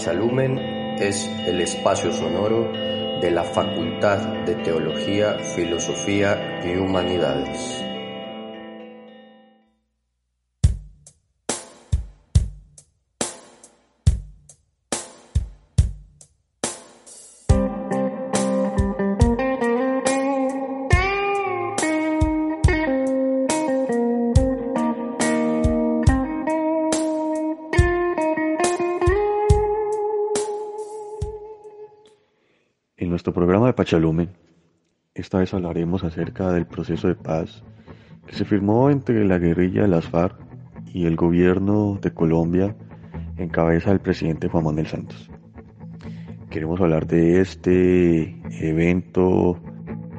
Pachalumen es el espacio sonoro de la Facultad de Teología, Filosofía y Humanidades. Nuestro programa de Pachalumen, esta vez hablaremos acerca del proceso de paz que se firmó entre la guerrilla de las FARC y el gobierno de Colombia en cabeza del presidente Juan Manuel Santos. Queremos hablar de este evento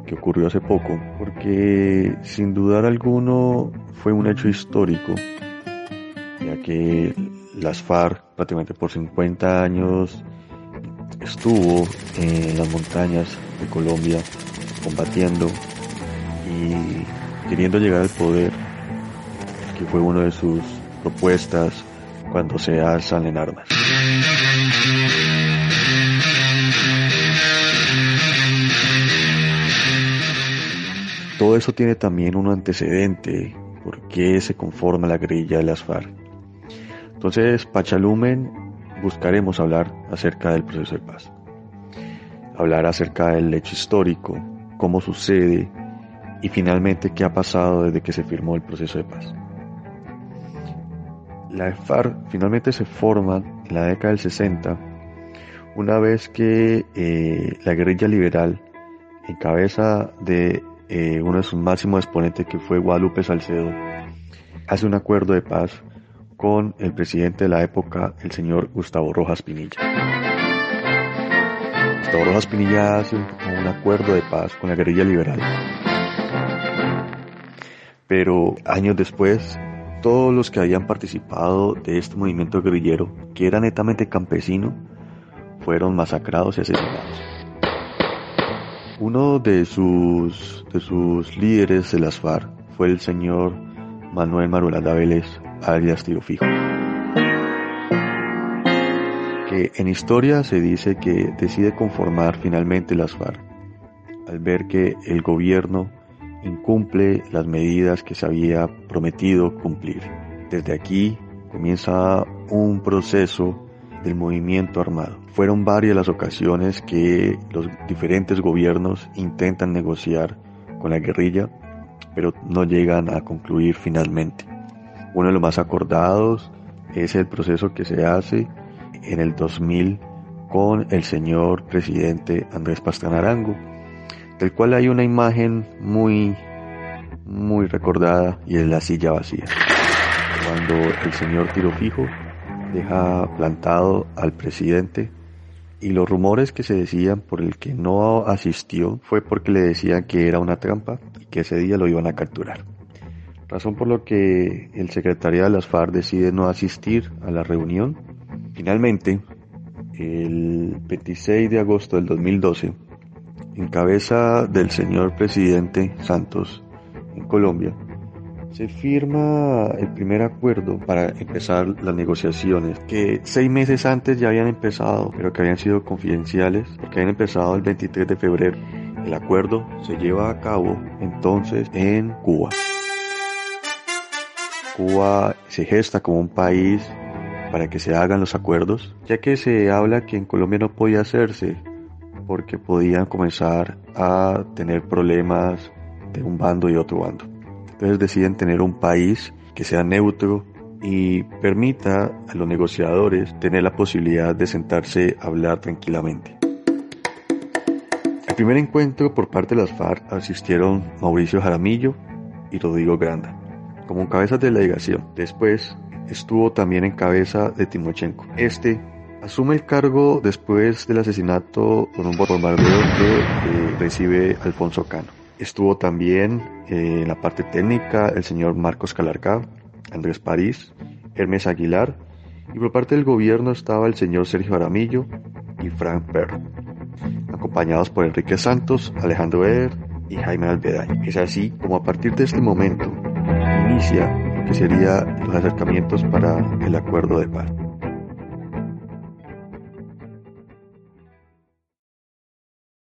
que ocurrió hace poco, porque sin dudar alguno fue un hecho histórico, ya que las FARC prácticamente por 50 años estuvo en las montañas de Colombia combatiendo y queriendo llegar al poder, que fue una de sus propuestas cuando se alzan en armas. Todo eso tiene también un antecedente, por qué se conforma la guerrilla de las FARC. Entonces, Pachalumen buscaremos hablar acerca del proceso de paz. Hablar acerca del hecho histórico, cómo sucede y finalmente qué ha pasado desde que se firmó el proceso de paz. La FARC finalmente se forma en la década del 60, una vez que eh, la guerrilla liberal, en cabeza de eh, uno de sus máximos exponentes que fue Guadalupe Salcedo, hace un acuerdo de paz con el presidente de la época, el señor Gustavo Rojas Pinilla. Gustavo Rojas Pinilla hace un, acuerdo de paz con la guerrilla liberal. Pero años después, todos los que habían participado de este movimiento guerrillero, que era netamente campesino, fueron masacrados y asesinados. Uno de sus, de sus líderes de las FARC fue el señor Manuel Marulanda Vélez, alias Tiro Fijo. Que en historia se dice que decide conformar finalmente las FARC al ver que el gobierno incumple las medidas que se había prometido cumplir. Desde aquí comienza un proceso del movimiento armado. Fueron varias las ocasiones que los diferentes gobiernos intentan negociar con la guerrilla, pero no llegan a concluir finalmente. Uno de los más acordados es el proceso que se hace en el 2000 con el señor presidente Andrés Pastrana Arango, del cual hay una imagen muy, muy recordada y es la silla vacía. Cuando el señor Tiro Fijo deja plantado al presidente y los rumores que se decían por el que no asistió fue porque le decían que era una trampa y que ese día lo iban a capturar razón por lo que el secretario de las FARC decide no asistir a la reunión. Finalmente, el 26 de agosto del 2012, en cabeza del señor presidente Santos en Colombia, se firma el primer acuerdo para empezar las negociaciones, que seis meses antes ya habían empezado, pero que habían sido confidenciales, porque habían empezado el 23 de febrero. El acuerdo se lleva a cabo entonces en Cuba. Cuba se gesta como un país para que se hagan los acuerdos, ya que se habla que en Colombia no podía hacerse porque podían comenzar a tener problemas de un bando y otro bando. Entonces deciden tener un país que sea neutro y permita a los negociadores tener la posibilidad de sentarse a hablar tranquilamente. Al primer encuentro por parte de las FARC asistieron Mauricio Jaramillo y Rodrigo Granda como cabeza de delegación. Después estuvo también en cabeza de Timochenko. Este asume el cargo después del asesinato con un bombardeo que eh, recibe Alfonso Cano. Estuvo también eh, en la parte técnica el señor Marcos Calarcá, Andrés París, Hermes Aguilar y por parte del gobierno estaba el señor Sergio Aramillo y Frank Perro, acompañados por Enrique Santos, Alejandro Eder y Jaime Albeday. Es así como a partir de este momento que serían los acercamientos para el acuerdo de paz.